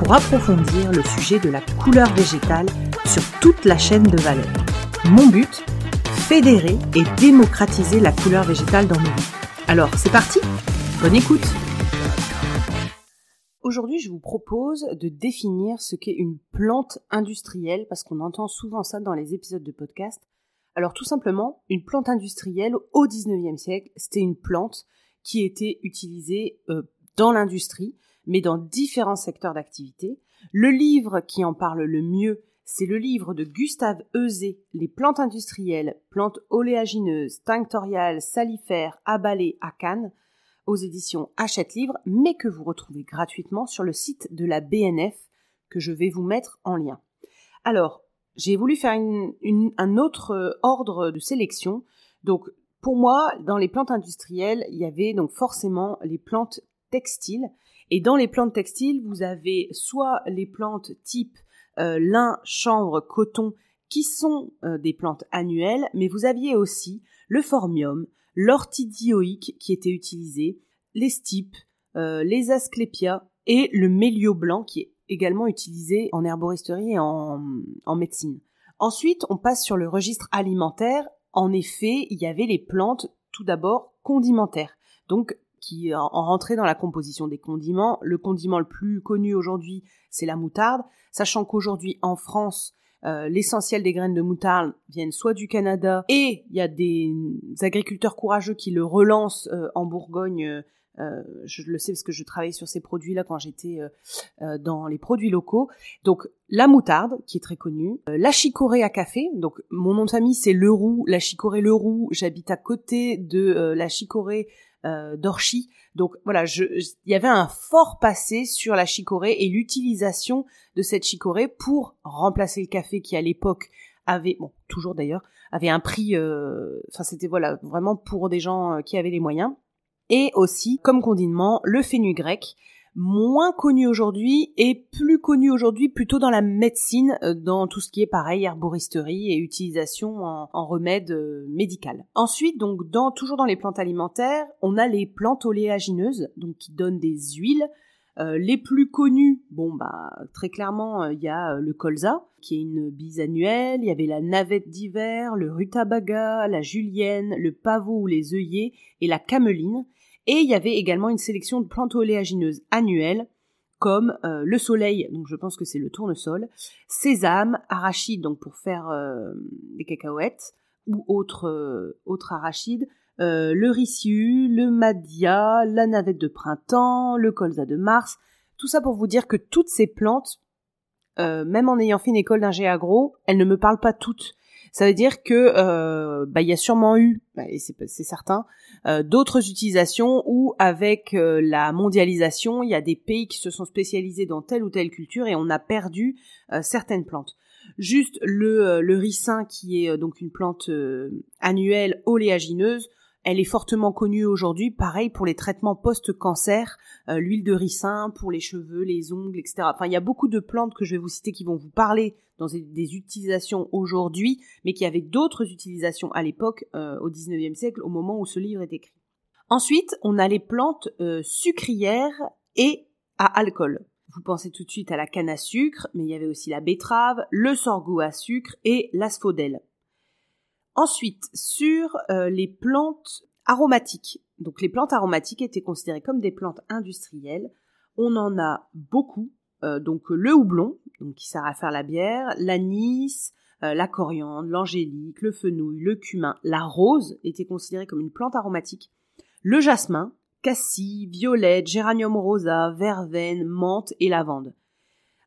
pour approfondir le sujet de la couleur végétale sur toute la chaîne de valeur. Mon but Fédérer et démocratiser la couleur végétale dans nos vies. Alors, c'est parti Bonne écoute Aujourd'hui, je vous propose de définir ce qu'est une plante industrielle, parce qu'on entend souvent ça dans les épisodes de podcast. Alors tout simplement, une plante industrielle au 19e siècle, c'était une plante qui était utilisée euh, dans l'industrie, mais dans différents secteurs d'activité. Le livre qui en parle le mieux, c'est le livre de Gustave Eusé, Les plantes industrielles, plantes oléagineuses, tinctoriales, salifères, abalées à Cannes, aux éditions Hachette Livre, mais que vous retrouvez gratuitement sur le site de la BNF, que je vais vous mettre en lien. Alors, j'ai voulu faire un autre euh, ordre de sélection. Donc, pour moi, dans les plantes industrielles, il y avait donc forcément les plantes textiles. Et dans les plantes textiles, vous avez soit les plantes type euh, lin, chanvre, coton, qui sont euh, des plantes annuelles, mais vous aviez aussi le formium, l'ortidioïque qui était utilisé, les stipes, euh, les asclépias et le mélio blanc qui est également utilisé en herboristerie et en, en médecine. Ensuite, on passe sur le registre alimentaire. En effet, il y avait les plantes tout d'abord condimentaires. Donc qui en, rentré dans la composition des condiments. Le condiment le plus connu aujourd'hui, c'est la moutarde, sachant qu'aujourd'hui en France, euh, l'essentiel des graines de moutarde viennent soit du Canada et il y a des agriculteurs courageux qui le relancent euh, en Bourgogne. Euh, je le sais parce que je travaillais sur ces produits-là quand j'étais dans les produits locaux. Donc la moutarde, qui est très connue, la chicorée à café. Donc mon nom de famille c'est Leroux, la chicorée Leroux. J'habite à côté de la chicorée euh, d'orchis. Donc voilà, il y avait un fort passé sur la chicorée et l'utilisation de cette chicorée pour remplacer le café qui à l'époque avait, bon toujours d'ailleurs, avait un prix, euh, enfin c'était voilà vraiment pour des gens euh, qui avaient les moyens. Et aussi comme condiment le fenugrec moins connu aujourd'hui et plus connu aujourd'hui plutôt dans la médecine, euh, dans tout ce qui est pareil, herboristerie et utilisation en, remède euh, médical. Ensuite, donc dans, toujours dans les plantes alimentaires, on a les plantes oléagineuses, donc qui donnent des huiles. Euh, les plus connues, bon bah très clairement, il y a le colza, qui est une bise annuelle, il y avait la navette d'hiver, le rutabaga, la julienne, le pavot ou les œillets et la cameline. Et il y avait également une sélection de plantes oléagineuses annuelles, comme euh, le soleil, donc je pense que c'est le tournesol, sésame, arachide, donc pour faire euh, des cacahuètes, ou autres euh, arachides, le rissiu, le madia, la navette de printemps, le colza de mars, tout ça pour vous dire que toutes ces plantes, même en ayant fait une école d'ingé agro, elles ne me parlent pas toutes. Ça veut dire que euh, bah, il y a sûrement eu, bah, et c'est certain, euh, d'autres utilisations où avec euh, la mondialisation, il y a des pays qui se sont spécialisés dans telle ou telle culture et on a perdu certaines plantes. Juste le, le ricin qui est donc une plante annuelle oléagineuse, elle est fortement connue aujourd'hui, pareil pour les traitements post-cancer, euh, l'huile de ricin pour les cheveux, les ongles, etc. Enfin, il y a beaucoup de plantes que je vais vous citer qui vont vous parler dans des, utilisations aujourd'hui, mais qui avaient d'autres utilisations à l'époque, euh, au 19e siècle, au moment où ce livre est écrit. Ensuite, on a les plantes euh, sucrières et à alcool. Vous pensez tout de suite à la canne à sucre, mais il y avait aussi la betterave, le sorgho à sucre et l'asphodèle. Ensuite, sur euh, les plantes aromatiques. Donc les plantes aromatiques étaient considérées comme des plantes industrielles. On en a beaucoup. Euh, donc le houblon, donc qui sert à faire la bière, l'anis, euh, la coriandre, l'angélique, le fenouil, le cumin, la rose était considérée comme une plante aromatique. Le jasmin, cassis, violette, géranium rosa, verveine, menthe et lavande.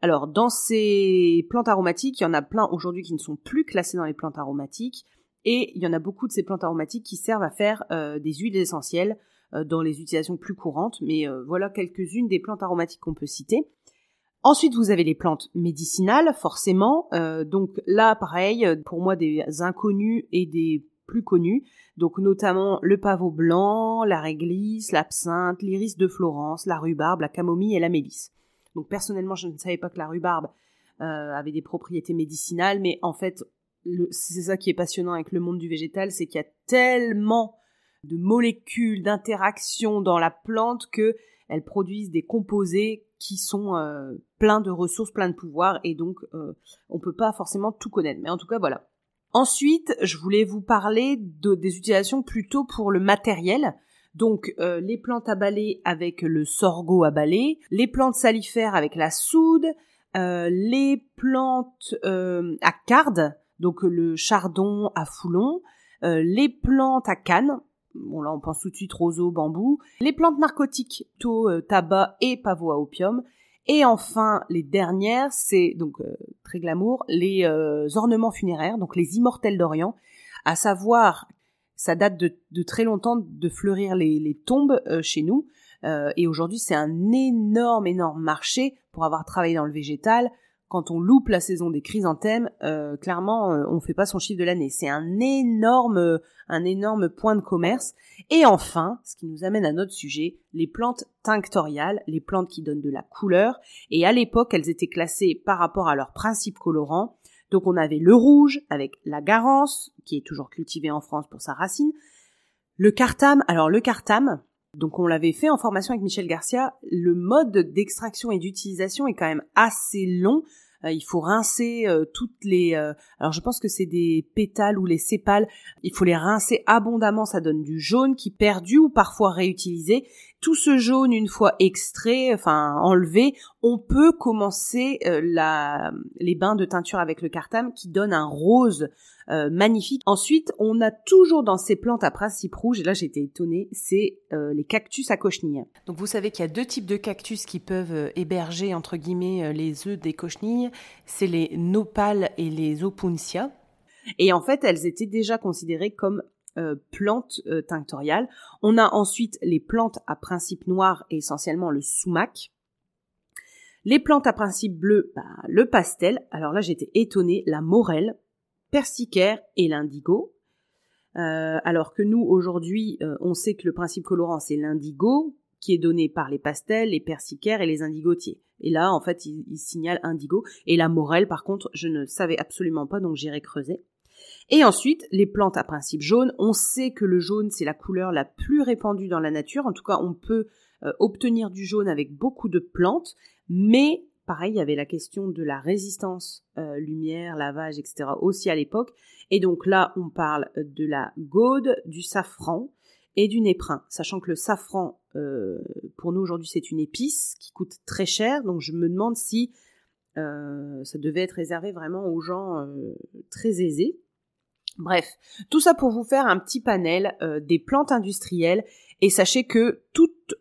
Alors, dans ces plantes aromatiques, il y en a plein aujourd'hui qui ne sont plus classées dans les plantes aromatiques. Et il y en a beaucoup de ces plantes aromatiques qui servent à faire euh, des huiles essentielles euh, dans les utilisations plus courantes, mais euh, voilà quelques-unes des plantes aromatiques qu'on peut citer. Ensuite, vous avez les plantes médicinales, forcément. Donc là, pareil, pour moi, des inconnus et des plus connus. Donc notamment le pavot blanc, la réglisse, l'absinthe, l'iris de Florence, la rhubarbe, la camomille et la mélisse. Donc personnellement, je ne savais pas que la rhubarbe avait des propriétés médicinales, mais en fait, c'est ça qui est passionnant avec le monde du végétal, c'est qu'il y a tellement de molécules, d'interactions dans la plante que elles produisent des composés qui sont euh, pleins de ressources, pleins de pouvoirs, et donc euh, on peut pas forcément tout connaître. Mais en tout cas, voilà. Ensuite, je voulais vous parler de, des utilisations plutôt pour le matériel. Donc euh, les plantes à balai avec le sorgho à balai, les plantes salifères avec la soude, euh, les plantes à carde, donc le chardon à foulon, les plantes à canne, bon là on pense tout de suite roseau, bambou, les plantes narcotiques, taux, euh, tabac et pavot à opium, et enfin les dernières, c'est donc euh, très glamour, les euh, ornements funéraires, donc les immortels d'Orient, à savoir ça date de, très longtemps de fleurir les, les tombes chez nous, et aujourd'hui c'est un énorme énorme marché pour avoir travaillé dans le végétal, quand on loupe la saison des chrysanthèmes, euh, clairement, euh, on fait pas son chiffre de l'année. C'est un énorme, un énorme point de commerce. Et enfin, ce qui nous amène à notre sujet, les plantes tinctoriales, les plantes qui donnent de la couleur. Et à l'époque, elles étaient classées par rapport à leur principe colorant. Donc on avait le rouge avec la garance, qui est toujours cultivée en France pour sa racine. Le cartame, alors le cartame, donc on l'avait fait en formation avec Michel Garcia. Le mode d'extraction et d'utilisation est quand même assez long. Euh, il faut rincer euh, toutes les. Euh, alors je pense que c'est des pétales ou les sépales. Il faut les rincer abondamment. Ça donne du jaune qui perdu ou parfois réutilisé. Tout ce jaune, une fois extrait, enfin enlevé, on peut commencer la, les bains de teinture avec le cartame qui donne un rose euh, magnifique. Ensuite, on a toujours dans ces plantes à principe rouge, et là j'étais étonnée, c'est euh, les cactus à cochenilles. Donc vous savez qu'il y a deux types de cactus qui peuvent euh, héberger entre guillemets les œufs des cochenilles, c'est les nopales et les opuntia. Et en fait, elles étaient déjà considérées comme plantes tinctoriales. On a ensuite les plantes à principe noir et essentiellement le sumac. Les plantes à principe bleu, bah, le pastel. Alors là, j'étais étonnée, la morelle persicaire et l'indigo. Euh, alors que nous, aujourd'hui, euh, on sait que le principe colorant, c'est l'indigo, qui est donné par les pastels, les persicaires et les indigotiers. Et là, en fait, il, signale indigo. Et la morelle, par contre, je ne savais absolument pas, donc j'irai creuser. Et ensuite, les plantes à principe jaune. On sait que le jaune, c'est la couleur la plus répandue dans la nature. En tout cas, on peut euh, obtenir du jaune avec beaucoup de plantes. Mais Pareil, il y avait la question de la résistance euh, lumière, lavage, etc. aussi à l'époque. Et donc là, on parle de la gaude, du safran et du néprin. Sachant que le safran, euh, pour nous aujourd'hui, c'est une épice qui coûte très cher. Donc je me demande si euh, ça devait être réservé vraiment aux gens très aisés. Bref, tout ça pour vous faire un petit panel des plantes industrielles. Et sachez que toutes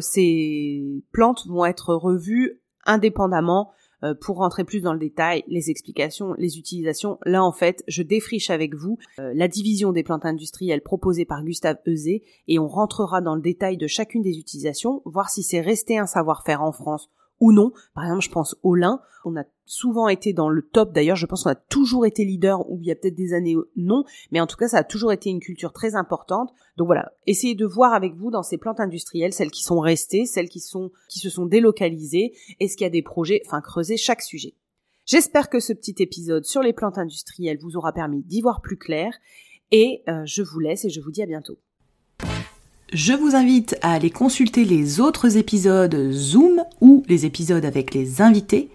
ces plantes vont être revues indépendamment euh, pour rentrer plus dans le détail, les explications, les utilisations. Là, en fait, je défriche avec vous euh, la division des plantes industrielles proposée par Gustave Euzé et on rentrera dans le détail de chacune des utilisations, voir si c'est resté un savoir-faire en France ou non. Par exemple, je pense au lin. On a souvent été dans le top. D'ailleurs, je pense qu'on a toujours été leader, ou il y a peut-être des années non, mais en tout cas, ça a toujours été une culture très importante. Donc voilà, essayez de voir avec vous dans ces plantes industrielles, celles qui sont restées, celles qui sont qui se sont délocalisées, est-ce qu'il y a des projets, enfin creuser chaque sujet. J'espère que ce petit épisode sur les plantes industrielles vous aura permis d'y voir plus clair, et euh, je vous laisse et je vous dis à bientôt. Je vous invite à aller consulter les autres épisodes Zoom ou les épisodes avec les invités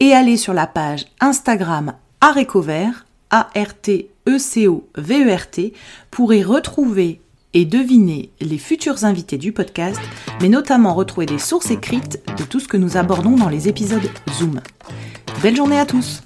et aller sur la page Instagram Arécovert, A-R-T-E-C-O-V-E-R-T, e pour y retrouver et deviner les futurs invités du podcast, mais notamment retrouver des sources écrites de tout ce que nous abordons dans les épisodes Zoom. Belle journée à tous!